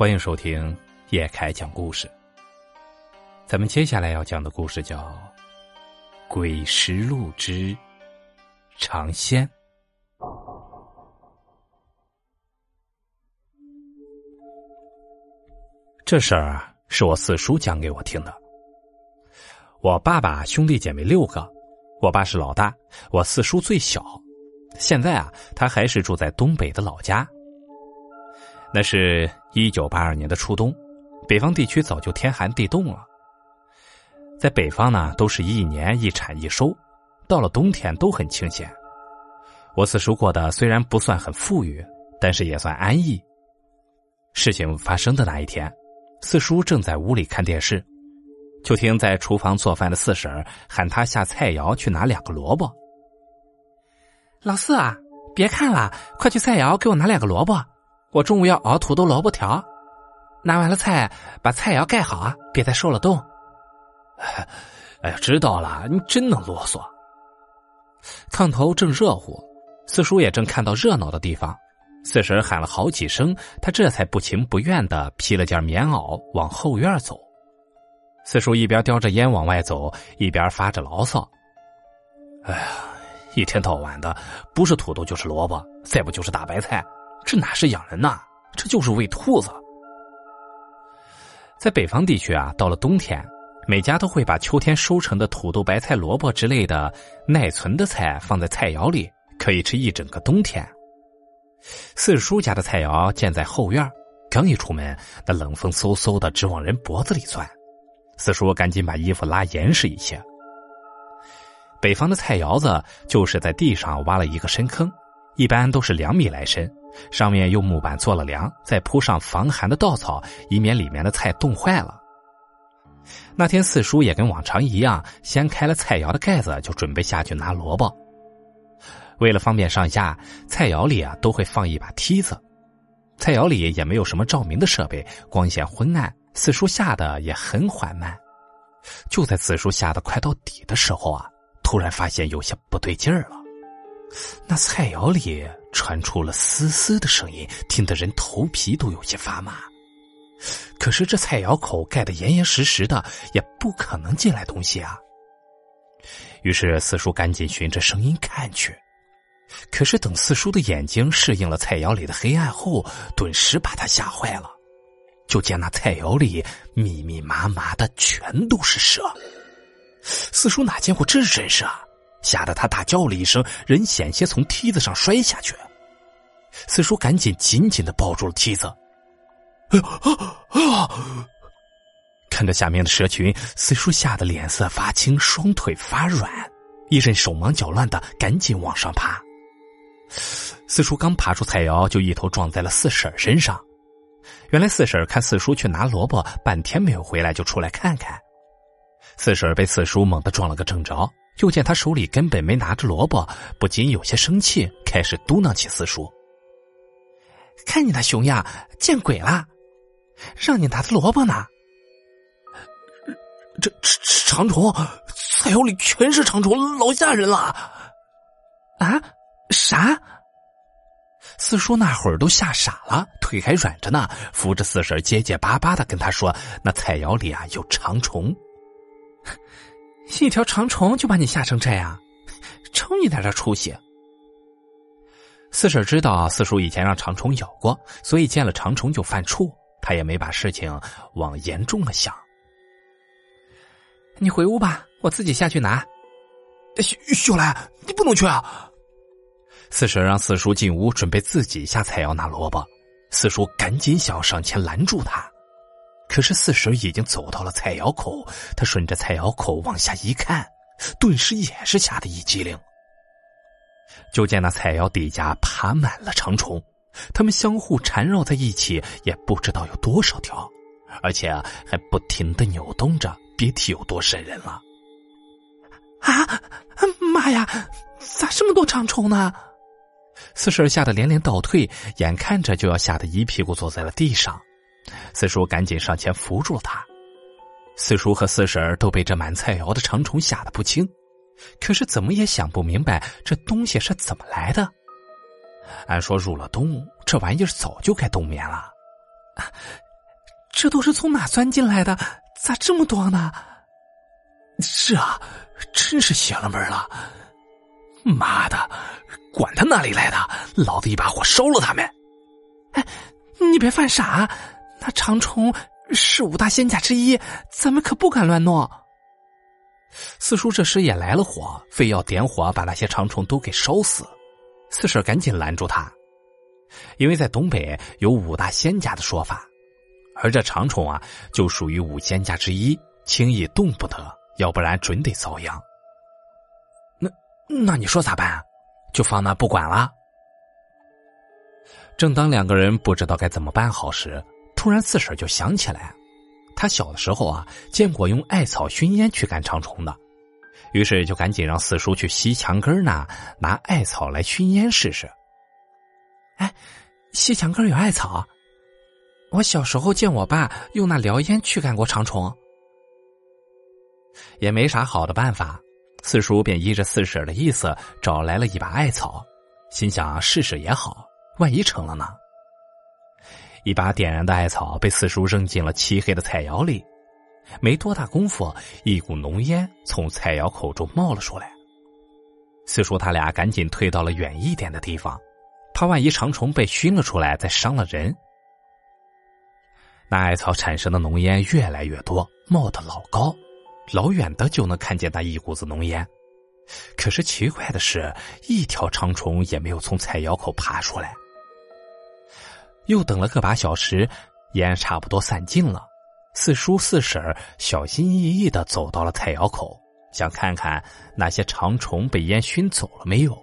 欢迎收听叶凯讲故事。咱们接下来要讲的故事叫《鬼石路之尝鲜》。这事儿是我四叔讲给我听的。我爸爸兄弟姐妹六个，我爸是老大，我四叔最小。现在啊，他还是住在东北的老家。那是一九八二年的初冬，北方地区早就天寒地冻了。在北方呢，都是一年一产一收，到了冬天都很清闲。我四叔过的虽然不算很富裕，但是也算安逸。事情发生的那一天，四叔正在屋里看电视，就听在厨房做饭的四婶喊他下菜肴去拿两个萝卜。老四啊，别看了，快去菜肴给我拿两个萝卜。我中午要熬土豆萝卜条，拿完了菜，把菜肴盖好啊，别再受了冻。哎呀，知道了，你真能啰嗦。炕头正热乎，四叔也正看到热闹的地方。四婶喊了好几声，他这才不情不愿的披了件棉袄往后院走。四叔一边叼着烟往外走，一边发着牢骚：“哎呀，一天到晚的，不是土豆就是萝卜，再不就是大白菜。”这哪是养人呐，这就是喂兔子。在北方地区啊，到了冬天，每家都会把秋天收成的土豆、白菜、萝卜之类的耐存的菜放在菜肴里，可以吃一整个冬天。四叔家的菜肴建在后院，刚一出门，那冷风嗖嗖的直往人脖子里钻。四叔赶紧把衣服拉严实一些。北方的菜肴子就是在地上挖了一个深坑，一般都是两米来深。上面用木板做了梁，再铺上防寒的稻草，以免里面的菜冻坏了。那天四叔也跟往常一样，掀开了菜肴的盖子，就准备下去拿萝卜。为了方便上下，菜肴里啊都会放一把梯子。菜肴里也没有什么照明的设备，光线昏暗，四叔下的也很缓慢。就在四叔下的快到底的时候啊，突然发现有些不对劲儿了。那菜肴里传出了嘶嘶的声音，听得人头皮都有些发麻。可是这菜肴口盖得严严实实的，也不可能进来东西啊。于是四叔赶紧循着声音看去，可是等四叔的眼睛适应了菜肴里的黑暗后，顿时把他吓坏了。就见那菜肴里密密麻麻的全都是蛇。四叔哪见过这真实啊？吓得他大叫了一声，人险些从梯子上摔下去。四叔赶紧紧紧的抱住了梯子。哎呀哎呀！看着下面的蛇群，四叔吓得脸色发青，双腿发软，一阵手忙脚乱的赶紧往上爬。四叔刚爬出菜肴，就一头撞在了四婶身上。原来四婶看四叔去拿萝卜，半天没有回来，就出来看看。四婶被四叔猛地撞了个正着。就见他手里根本没拿着萝卜，不禁有些生气，开始嘟囔起四叔：“看你那熊样，见鬼了！让你拿的萝卜呢？这长虫，菜肴里全是长虫，老吓人了！啊？啥？”四叔那会儿都吓傻了，腿还软着呢，扶着四婶结结巴巴的跟他说：“那菜肴里啊有长虫。”一条长虫就把你吓成这样，瞅你在这出息！四婶知道四叔以前让长虫咬过，所以见了长虫就犯怵，他也没把事情往严重了想。你回屋吧，我自己下去拿。秀秀兰，你不能去啊！四婶让四叔进屋，准备自己下菜肴拿萝卜。四叔赶紧想上前拦住他。可是四婶已经走到了菜肴口，他顺着菜肴口往下一看，顿时也是吓得一激灵。就见那菜肴底下爬满了长虫，它们相互缠绕在一起，也不知道有多少条，而且还不停的扭动着，别提有多瘆人了。啊，妈呀，咋这么多长虫呢？四婶吓得连连倒退，眼看着就要吓得一屁股坐在了地上。四叔赶紧上前扶住了他。四叔和四婶都被这满菜肴的长虫吓得不轻，可是怎么也想不明白这东西是怎么来的。按说入了冬，这玩意儿早就该冬眠了。这都是从哪钻进来的？咋这么多呢？是啊，真是邪了门了！妈的，管他哪里来的，老子一把火烧了他们！哎，你别犯傻，那长虫是五大仙家之一，咱们可不敢乱弄。四叔这时也来了火，非要点火把那些长虫都给烧死。四婶赶紧拦住他，因为在东北有五大仙家的说法，而这长虫啊就属于五仙家之一，轻易动不得，要不然准得遭殃。那那你说咋办？就放那不管了？正当两个人不知道该怎么办好时，突然四婶就想起来。他小的时候啊，见过用艾草熏烟去赶长虫的，于是就赶紧让四叔去西墙根那拿艾草来熏烟试试。哎，西墙根有艾草，我小时候见我爸用那燎烟去赶过长虫。也没啥好的办法，四叔便依着四婶的意思找来了一把艾草，心想试试也好，万一成了呢。一把点燃的艾草被四叔扔进了漆黑的菜窑里，没多大功夫，一股浓烟从菜窑口中冒了出来。四叔他俩赶紧退到了远一点的地方，怕万一长虫被熏了出来，再伤了人。那艾草产生的浓烟越来越多，冒得老高，老远的就能看见那一股子浓烟。可是奇怪的是，一条长虫也没有从菜窑口爬出来。又等了个把小时，烟差不多散尽了。四叔四婶小心翼翼的走到了菜窑口，想看看那些长虫被烟熏走了没有。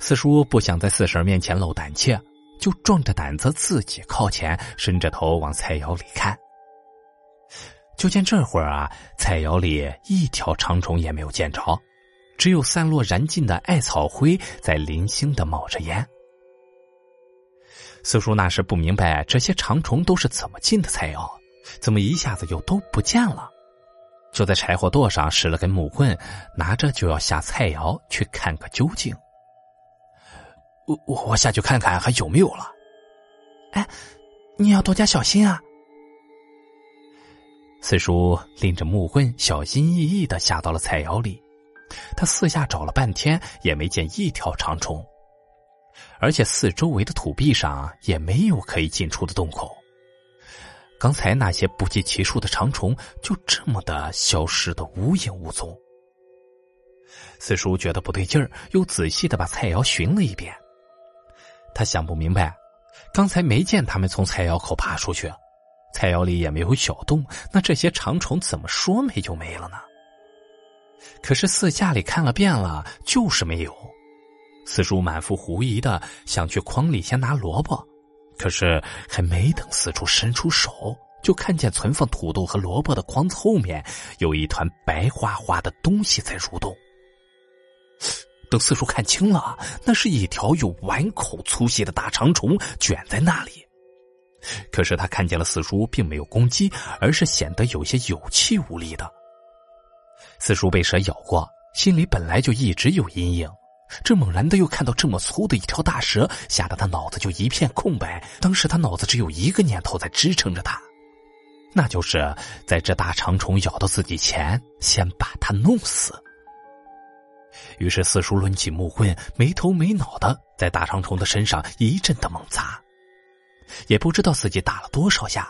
四叔不想在四婶面前露胆怯，就壮着胆子自己靠前，伸着头往菜窑里看。就见这会儿啊，菜窑里一条长虫也没有见着，只有散落燃尽的艾草灰在零星的冒着烟。四叔那时不明白这些长虫都是怎么进的菜窑，怎么一下子又都不见了？就在柴火垛上使了根木棍，拿着就要下菜窑去看个究竟。我我我下去看看还有没有了。哎，你要多加小心啊！四叔拎着木棍，小心翼翼的下到了菜窑里，他四下找了半天，也没见一条长虫。而且四周围的土壁上也没有可以进出的洞口。刚才那些不计其数的长虫就这么的消失的无影无踪。四叔觉得不对劲儿，又仔细的把菜窑寻了一遍。他想不明白，刚才没见他们从菜窑口爬出去，菜窑里也没有小洞，那这些长虫怎么说没就没了呢？可是四下里看了遍了，就是没有。四叔满腹狐疑的想去筐里先拿萝卜，可是还没等四叔伸出手，就看见存放土豆和萝卜的筐子后面有一团白花花的东西在蠕动。等四叔看清了，那是一条有碗口粗细的大长虫卷在那里。可是他看见了四叔，并没有攻击，而是显得有些有气无力的。四叔被蛇咬过，心里本来就一直有阴影。这猛然的又看到这么粗的一条大蛇，吓得他脑子就一片空白。当时他脑子只有一个念头在支撑着他，那就是在这大长虫咬到自己前，先把它弄死。于是四叔抡起木棍，没头没脑的在大长虫的身上一阵的猛砸，也不知道自己打了多少下。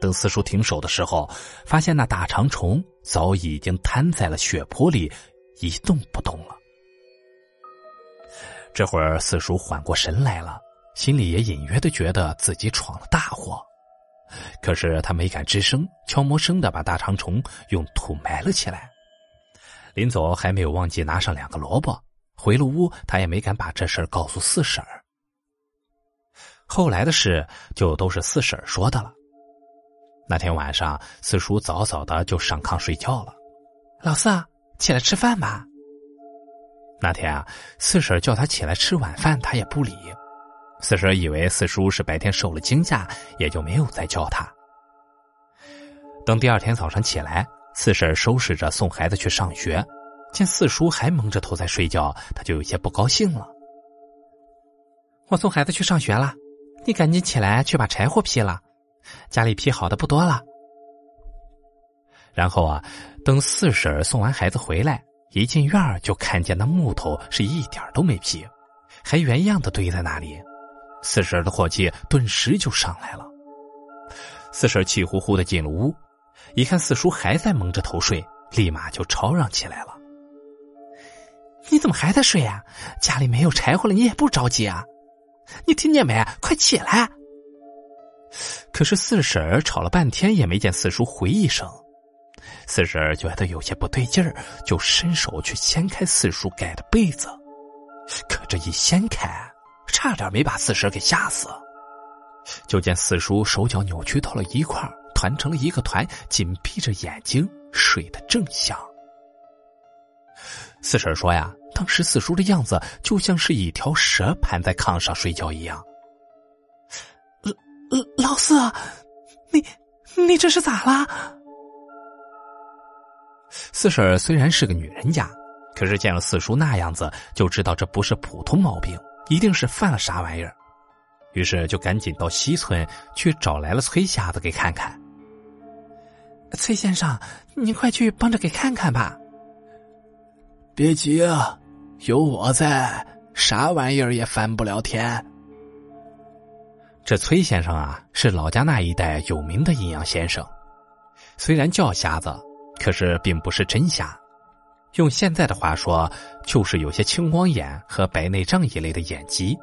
等四叔停手的时候，发现那大长虫早已经瘫在了血泊里，一动不动了。这会儿四叔缓过神来了，心里也隐约的觉得自己闯了大祸，可是他没敢吱声，悄没声的把大长虫用土埋了起来。临走还没有忘记拿上两个萝卜，回了屋他也没敢把这事告诉四婶儿。后来的事就都是四婶儿说的了。那天晚上，四叔早早的就上炕睡觉了。老四，起来吃饭吧。那天啊，四婶叫他起来吃晚饭，他也不理。四婶以为四叔是白天受了惊吓，也就没有再叫他。等第二天早上起来，四婶收拾着送孩子去上学，见四叔还蒙着头在睡觉，他就有些不高兴了。我送孩子去上学了，你赶紧起来去把柴火劈了，家里劈好的不多了。然后啊，等四婶送完孩子回来，一进院就看见那木头是一点都没劈，还原样的堆在那里。四婶的火气顿时就上来了。四婶气呼呼的进了屋，一看四叔还在蒙着头睡，立马就吵嚷起来了：“你怎么还在睡啊？家里没有柴火了，你也不着急啊？你听见没？快起来！”可是四婶吵了半天也没见四叔回一声。四婶觉得有些不对劲儿，就伸手去掀开四叔盖的被子，可这一掀开，差点没把四婶给吓死。就见四叔手脚扭曲到了一块团成了一个团，紧闭着眼睛睡得正香。四婶说呀，当时四叔的样子就像是一条蛇盘在炕上睡觉一样。老老四，你你这是咋了？四婶虽然是个女人家，可是见了四叔那样子，就知道这不是普通毛病，一定是犯了啥玩意儿。于是就赶紧到西村去找来了崔瞎子给看看。崔先生，您快去帮着给看看吧。别急啊，有我在，啥玩意儿也翻不了天。这崔先生啊，是老家那一带有名的阴阳先生，虽然叫瞎子。可是并不是真瞎，用现在的话说，就是有些青光眼和白内障一类的眼疾，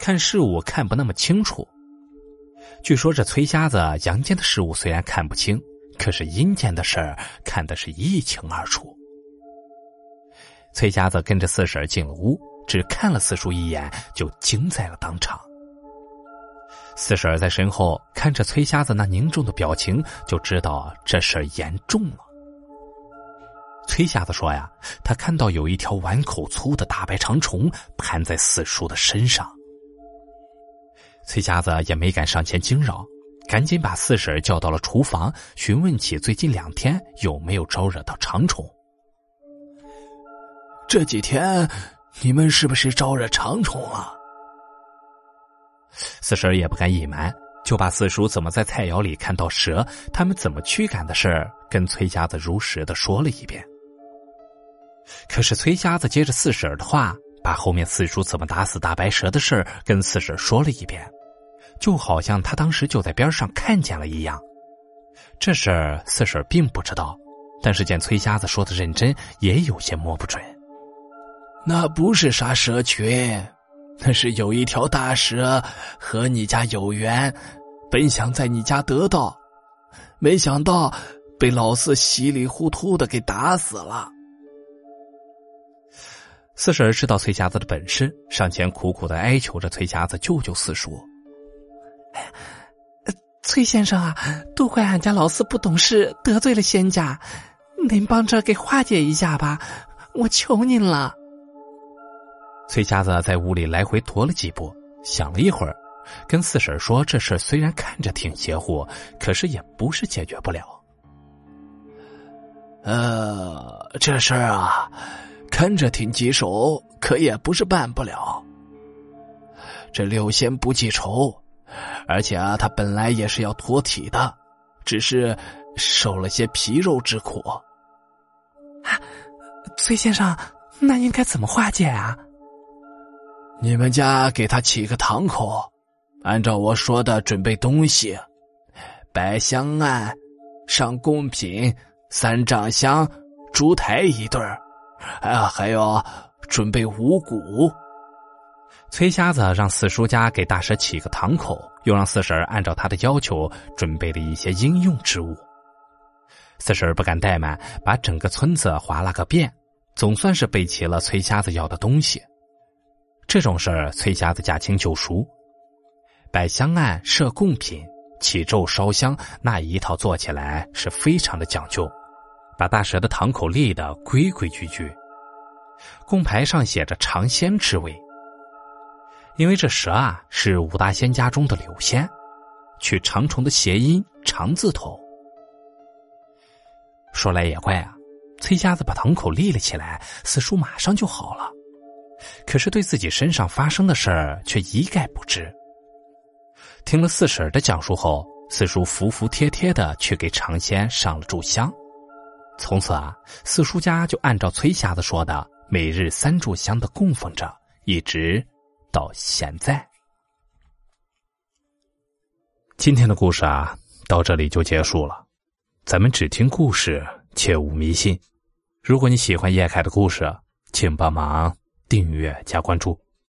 看事物看不那么清楚。据说这崔瞎子阳间的事物虽然看不清，可是阴间的事儿看的是一清二楚。崔瞎子跟着四婶进了屋，只看了四叔一眼，就惊在了当场。四婶在身后看着崔瞎子那凝重的表情，就知道这事儿严重了。崔瞎子说：“呀，他看到有一条碗口粗的大白长虫盘在四叔的身上。”崔瞎子也没敢上前惊扰，赶紧把四婶叫到了厨房，询问起最近两天有没有招惹到长虫。这几天你们是不是招惹长虫了？四婶也不敢隐瞒，就把四叔怎么在菜肴里看到蛇，他们怎么驱赶的事儿，跟崔瞎子如实的说了一遍。可是崔瞎子接着四婶的话，把后面四叔怎么打死大白蛇的事跟四婶说了一遍，就好像他当时就在边上看见了一样。这事儿四婶并不知道，但是见崔瞎子说的认真，也有些摸不准。那不是啥蛇群，那是有一条大蛇和你家有缘，本想在你家得到，没想到被老四稀里糊涂的给打死了。四婶知道崔瞎子的本事，上前苦苦的哀求着崔瞎子救救四叔。崔先生啊，都怪俺家老四不懂事，得罪了仙家，您帮着给化解一下吧，我求您了。崔瞎子在屋里来回踱了几步，想了一会儿，跟四婶说：“这事虽然看着挺邪乎，可是也不是解决不了。呃，这事儿啊。”看着挺棘手，可也不是办不了。这六仙不记仇，而且啊，他本来也是要脱体的，只是受了些皮肉之苦。啊，崔先生，那应该怎么化解啊？你们家给他起个堂口，按照我说的准备东西：摆香案、上贡品、三丈香、烛台一对儿。啊，还有准备五谷。崔瞎子让四叔家给大蛇起个堂口，又让四婶按照他的要求准备了一些应用之物。四婶不敢怠慢，把整个村子划了个遍，总算是备齐了崔瞎子要的东西。这种事儿，崔瞎子驾轻就熟。摆香案、设贡品、起咒、烧香，那一套做起来是非常的讲究。把大蛇的堂口立得规规矩矩，供牌上写着“尝仙之位”，因为这蛇啊是五大仙家中的柳仙，取长虫的谐音“长”字头。说来也怪啊，崔瞎子把堂口立了起来，四叔马上就好了，可是对自己身上发生的事儿却一概不知。听了四婶的讲述后，四叔服服帖帖的去给尝鲜上了炷香。从此啊，四叔家就按照崔瞎子说的，每日三炷香的供奉着，一直到现在。今天的故事啊，到这里就结束了。咱们只听故事，切勿迷信。如果你喜欢叶凯的故事，请帮忙订阅加关注。